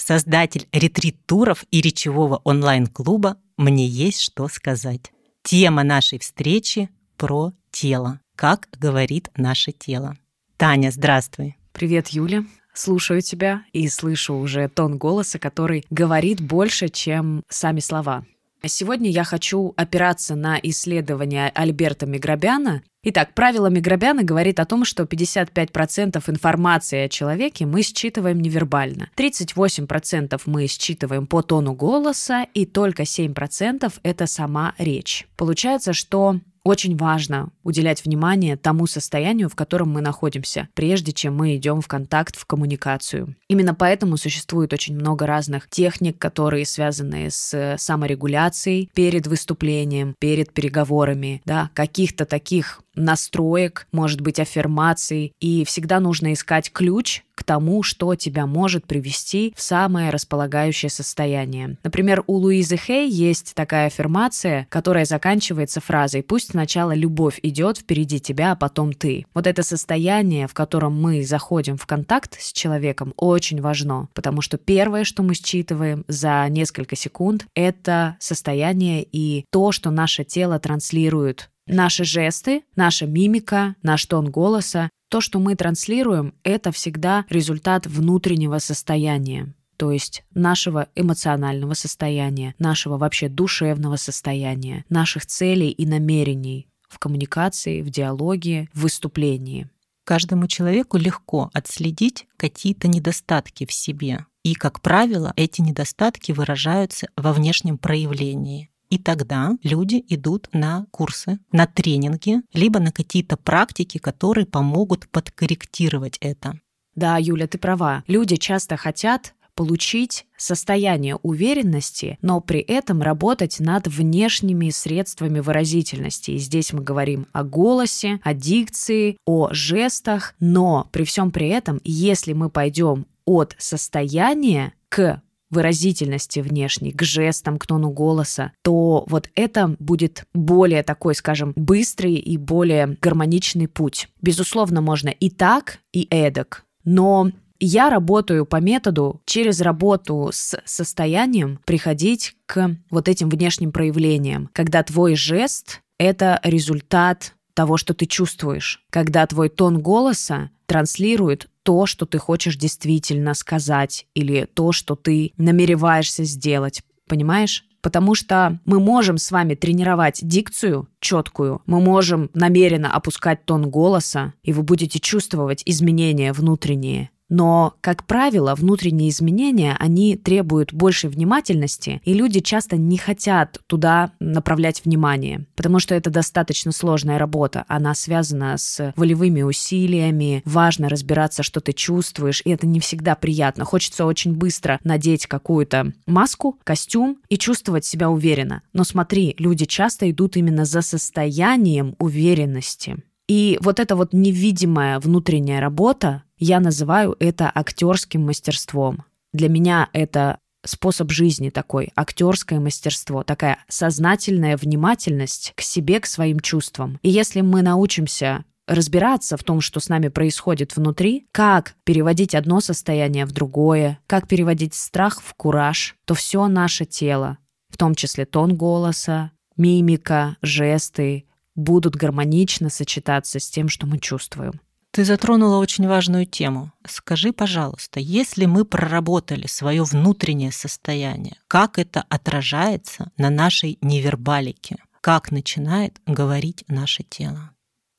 создатель ретрит-туров и речевого онлайн-клуба «Мне есть что сказать». Тема нашей встречи про тело. Как говорит наше тело. Таня, здравствуй. Привет, Юля слушаю тебя и слышу уже тон голоса, который говорит больше, чем сами слова. Сегодня я хочу опираться на исследования Альберта Миграбяна. Итак, правило Миграбяна говорит о том, что 55% информации о человеке мы считываем невербально, 38% мы считываем по тону голоса, и только 7% это сама речь. Получается, что очень важно уделять внимание тому состоянию, в котором мы находимся, прежде чем мы идем в контакт, в коммуникацию. Именно поэтому существует очень много разных техник, которые связаны с саморегуляцией перед выступлением, перед переговорами, да, каких-то таких настроек, может быть, аффирмаций, и всегда нужно искать ключ к тому, что тебя может привести в самое располагающее состояние. Например, у Луизы Хей есть такая аффирмация, которая заканчивается фразой «Пусть сначала любовь идет впереди тебя, а потом ты». Вот это состояние, в котором мы заходим в контакт с человеком, очень важно, потому что первое, что мы считываем за несколько секунд, это состояние и то, что наше тело транслирует Наши жесты, наша мимика, наш тон голоса, то, что мы транслируем, это всегда результат внутреннего состояния то есть нашего эмоционального состояния, нашего вообще душевного состояния, наших целей и намерений в коммуникации, в диалоге, в выступлении. Каждому человеку легко отследить какие-то недостатки в себе. И, как правило, эти недостатки выражаются во внешнем проявлении. И тогда люди идут на курсы, на тренинги, либо на какие-то практики, которые помогут подкорректировать это. Да, Юля, ты права. Люди часто хотят получить состояние уверенности, но при этом работать над внешними средствами выразительности. И здесь мы говорим о голосе, о дикции, о жестах, но при всем при этом, если мы пойдем от состояния к выразительности внешней, к жестам, к тону голоса, то вот это будет более такой, скажем, быстрый и более гармоничный путь. Безусловно, можно и так, и эдак, но я работаю по методу через работу с состоянием приходить к вот этим внешним проявлениям, когда твой жест — это результат того, что ты чувствуешь, когда твой тон голоса транслирует то, что ты хочешь действительно сказать, или то, что ты намереваешься сделать. Понимаешь? Потому что мы можем с вами тренировать дикцию четкую, мы можем намеренно опускать тон голоса, и вы будете чувствовать изменения внутренние. Но, как правило, внутренние изменения, они требуют большей внимательности, и люди часто не хотят туда направлять внимание, потому что это достаточно сложная работа. Она связана с волевыми усилиями, важно разбираться, что ты чувствуешь, и это не всегда приятно. Хочется очень быстро надеть какую-то маску, костюм и чувствовать себя уверенно. Но смотри, люди часто идут именно за состоянием уверенности. И вот эта вот невидимая внутренняя работа, я называю это актерским мастерством. Для меня это способ жизни такой, актерское мастерство, такая сознательная внимательность к себе, к своим чувствам. И если мы научимся разбираться в том, что с нами происходит внутри, как переводить одно состояние в другое, как переводить страх в кураж, то все наше тело, в том числе тон голоса, мимика, жесты, будут гармонично сочетаться с тем, что мы чувствуем. Ты затронула очень важную тему. Скажи, пожалуйста, если мы проработали свое внутреннее состояние, как это отражается на нашей невербалике? Как начинает говорить наше тело?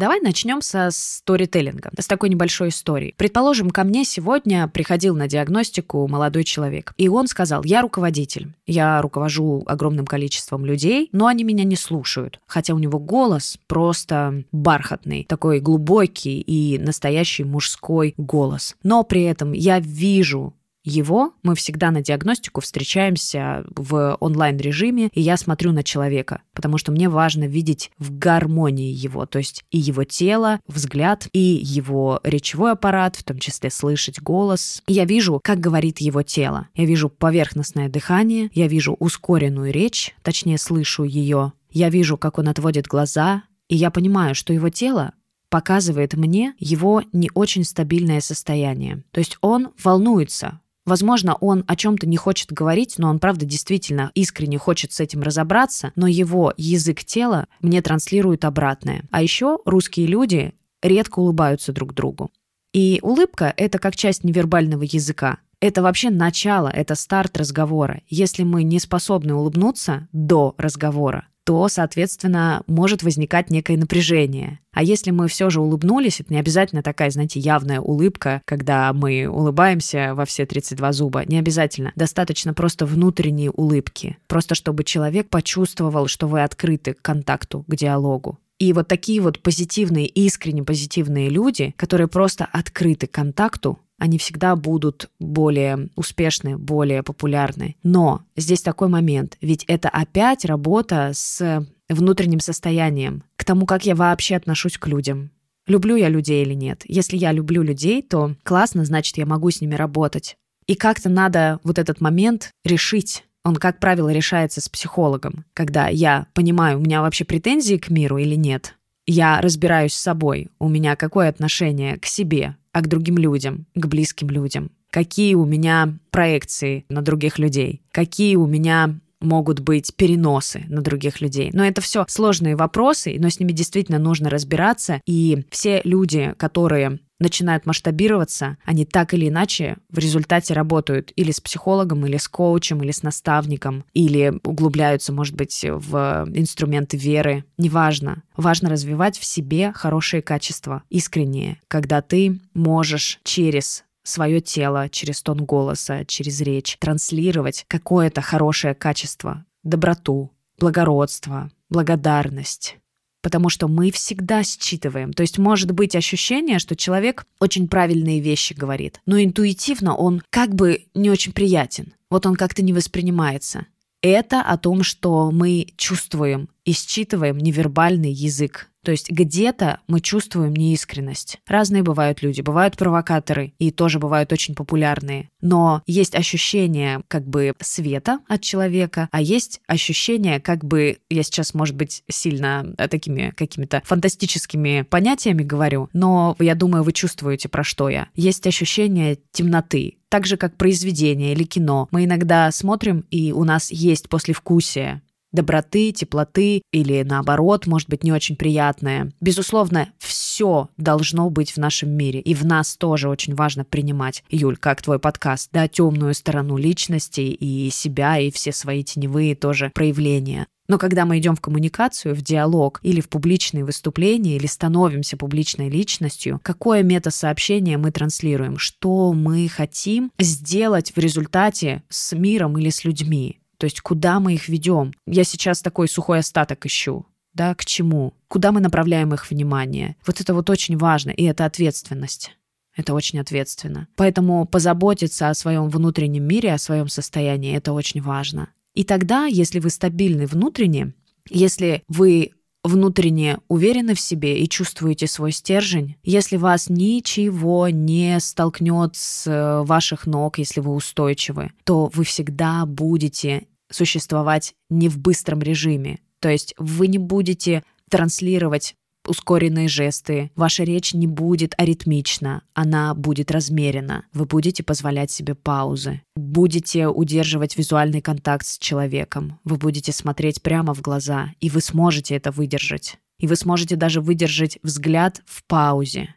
Давай начнем со сторителлинга, с такой небольшой истории. Предположим, ко мне сегодня приходил на диагностику молодой человек, и он сказал, я руководитель, я руковожу огромным количеством людей, но они меня не слушают, хотя у него голос просто бархатный, такой глубокий и настоящий мужской голос. Но при этом я вижу его, мы всегда на диагностику встречаемся в онлайн-режиме, и я смотрю на человека, потому что мне важно видеть в гармонии его, то есть и его тело, взгляд, и его речевой аппарат, в том числе слышать голос. Я вижу, как говорит его тело. Я вижу поверхностное дыхание, я вижу ускоренную речь, точнее слышу ее. Я вижу, как он отводит глаза, и я понимаю, что его тело показывает мне его не очень стабильное состояние. То есть он волнуется, Возможно, он о чем-то не хочет говорить, но он, правда, действительно искренне хочет с этим разобраться, но его язык тела мне транслирует обратное. А еще русские люди редко улыбаются друг другу. И улыбка — это как часть невербального языка. Это вообще начало, это старт разговора. Если мы не способны улыбнуться до разговора, то, соответственно, может возникать некое напряжение. А если мы все же улыбнулись, это не обязательно такая, знаете, явная улыбка, когда мы улыбаемся во все 32 зуба. Не обязательно. Достаточно просто внутренней улыбки. Просто чтобы человек почувствовал, что вы открыты к контакту, к диалогу. И вот такие вот позитивные, искренне позитивные люди, которые просто открыты к контакту, они всегда будут более успешны, более популярны. Но здесь такой момент, ведь это опять работа с внутренним состоянием, к тому, как я вообще отношусь к людям. Люблю я людей или нет? Если я люблю людей, то классно, значит, я могу с ними работать. И как-то надо вот этот момент решить. Он, как правило, решается с психологом, когда я понимаю, у меня вообще претензии к миру или нет. Я разбираюсь с собой, у меня какое отношение к себе, а к другим людям, к близким людям. Какие у меня проекции на других людей, какие у меня могут быть переносы на других людей. Но это все сложные вопросы, но с ними действительно нужно разбираться. И все люди, которые начинают масштабироваться, они так или иначе в результате работают или с психологом, или с коучем, или с наставником, или углубляются, может быть, в инструменты веры. Неважно. Важно развивать в себе хорошие качества, искренние, когда ты можешь через свое тело, через тон голоса, через речь, транслировать какое-то хорошее качество, доброту, благородство, благодарность, потому что мы всегда считываем. То есть может быть ощущение, что человек очень правильные вещи говорит, но интуитивно он как бы не очень приятен. Вот он как-то не воспринимается. Это о том, что мы чувствуем и считываем невербальный язык то есть где-то мы чувствуем неискренность. Разные бывают люди, бывают провокаторы и тоже бывают очень популярные. Но есть ощущение как бы света от человека, а есть ощущение как бы, я сейчас, может быть, сильно э, такими какими-то фантастическими понятиями говорю, но я думаю, вы чувствуете, про что я. Есть ощущение темноты, так же, как произведение или кино. Мы иногда смотрим, и у нас есть послевкусие доброты, теплоты или наоборот, может быть, не очень приятное. Безусловно, все должно быть в нашем мире. И в нас тоже очень важно принимать, Юль, как твой подкаст, да, темную сторону личности и себя, и все свои теневые тоже проявления. Но когда мы идем в коммуникацию, в диалог или в публичные выступления, или становимся публичной личностью, какое метасообщение мы транслируем, что мы хотим сделать в результате с миром или с людьми. То есть куда мы их ведем? Я сейчас такой сухой остаток ищу. Да, к чему? Куда мы направляем их внимание? Вот это вот очень важно, и это ответственность. Это очень ответственно. Поэтому позаботиться о своем внутреннем мире, о своем состоянии, это очень важно. И тогда, если вы стабильны внутренне, если вы внутренне уверены в себе и чувствуете свой стержень, если вас ничего не столкнет с э, ваших ног, если вы устойчивы, то вы всегда будете существовать не в быстром режиме. То есть вы не будете транслировать ускоренные жесты, ваша речь не будет аритмична, она будет размерена. Вы будете позволять себе паузы, будете удерживать визуальный контакт с человеком, вы будете смотреть прямо в глаза, и вы сможете это выдержать. И вы сможете даже выдержать взгляд в паузе.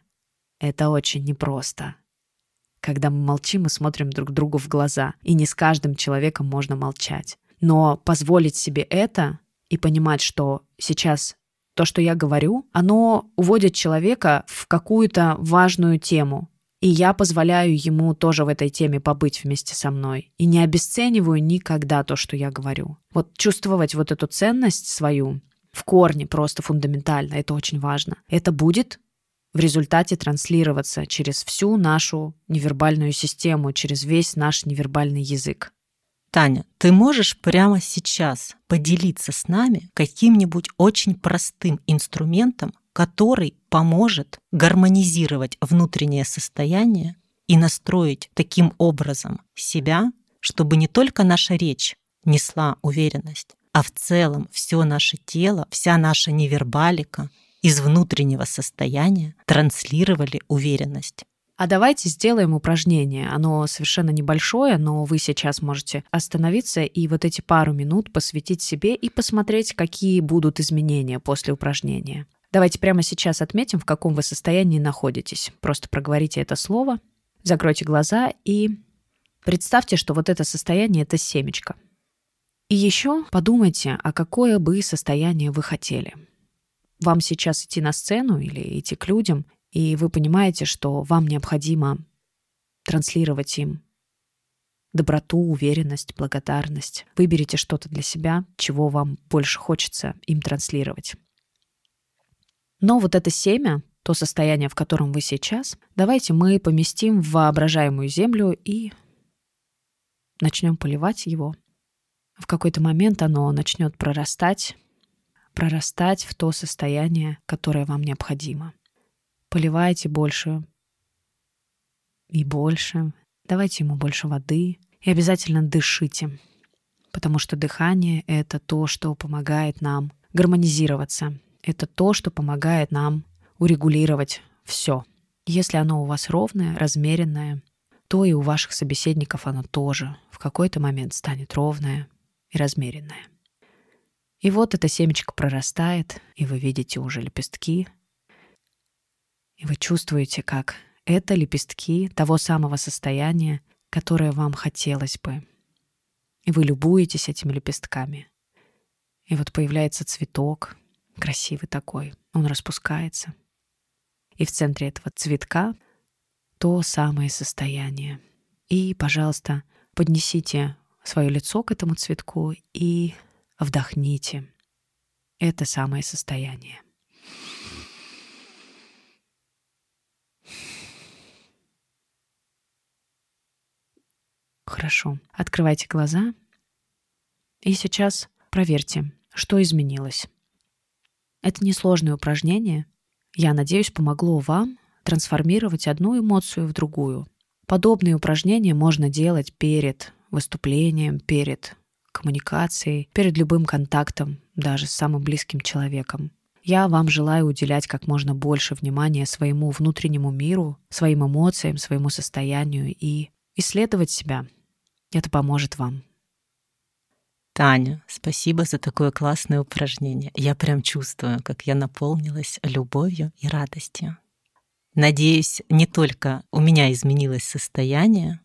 Это очень непросто. Когда мы молчим, мы смотрим друг другу в глаза, и не с каждым человеком можно молчать. Но позволить себе это и понимать, что сейчас то, что я говорю, оно уводит человека в какую-то важную тему. И я позволяю ему тоже в этой теме побыть вместе со мной. И не обесцениваю никогда то, что я говорю. Вот чувствовать вот эту ценность свою в корне просто фундаментально, это очень важно. Это будет в результате транслироваться через всю нашу невербальную систему, через весь наш невербальный язык. Таня, ты можешь прямо сейчас поделиться с нами каким-нибудь очень простым инструментом, который поможет гармонизировать внутреннее состояние и настроить таким образом себя, чтобы не только наша речь несла уверенность, а в целом все наше тело, вся наша невербалика из внутреннего состояния транслировали уверенность. А давайте сделаем упражнение. Оно совершенно небольшое, но вы сейчас можете остановиться и вот эти пару минут посвятить себе и посмотреть, какие будут изменения после упражнения. Давайте прямо сейчас отметим, в каком вы состоянии находитесь. Просто проговорите это слово, закройте глаза и представьте, что вот это состояние — это семечко. И еще подумайте, а какое бы состояние вы хотели — вам сейчас идти на сцену или идти к людям, и вы понимаете, что вам необходимо транслировать им доброту, уверенность, благодарность. Выберите что-то для себя, чего вам больше хочется им транслировать. Но вот это семя, то состояние, в котором вы сейчас, давайте мы поместим в воображаемую землю и начнем поливать его. В какой-то момент оно начнет прорастать, прорастать в то состояние, которое вам необходимо. Поливайте больше и больше. Давайте ему больше воды и обязательно дышите, потому что дыхание — это то, что помогает нам гармонизироваться. Это то, что помогает нам урегулировать все. Если оно у вас ровное, размеренное, то и у ваших собеседников оно тоже в какой-то момент станет ровное и размеренное. И вот это семечко прорастает, и вы видите уже лепестки. И вы чувствуете, как это лепестки того самого состояния, которое вам хотелось бы. И вы любуетесь этими лепестками. И вот появляется цветок, красивый такой, он распускается. И в центре этого цветка то самое состояние. И, пожалуйста, поднесите свое лицо к этому цветку и Вдохните это самое состояние. Хорошо. Открывайте глаза. И сейчас проверьте, что изменилось. Это несложное упражнение. Я надеюсь, помогло вам трансформировать одну эмоцию в другую. Подобные упражнения можно делать перед выступлением, перед коммуникацией, перед любым контактом, даже с самым близким человеком. Я вам желаю уделять как можно больше внимания своему внутреннему миру, своим эмоциям, своему состоянию и исследовать себя. Это поможет вам. Таня, спасибо за такое классное упражнение. Я прям чувствую, как я наполнилась любовью и радостью. Надеюсь, не только у меня изменилось состояние,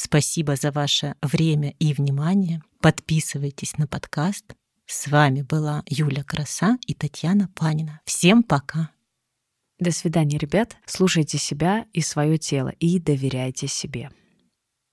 Спасибо за ваше время и внимание. Подписывайтесь на подкаст. С вами была Юля Краса и Татьяна Панина. Всем пока. До свидания, ребят. Слушайте себя и свое тело и доверяйте себе.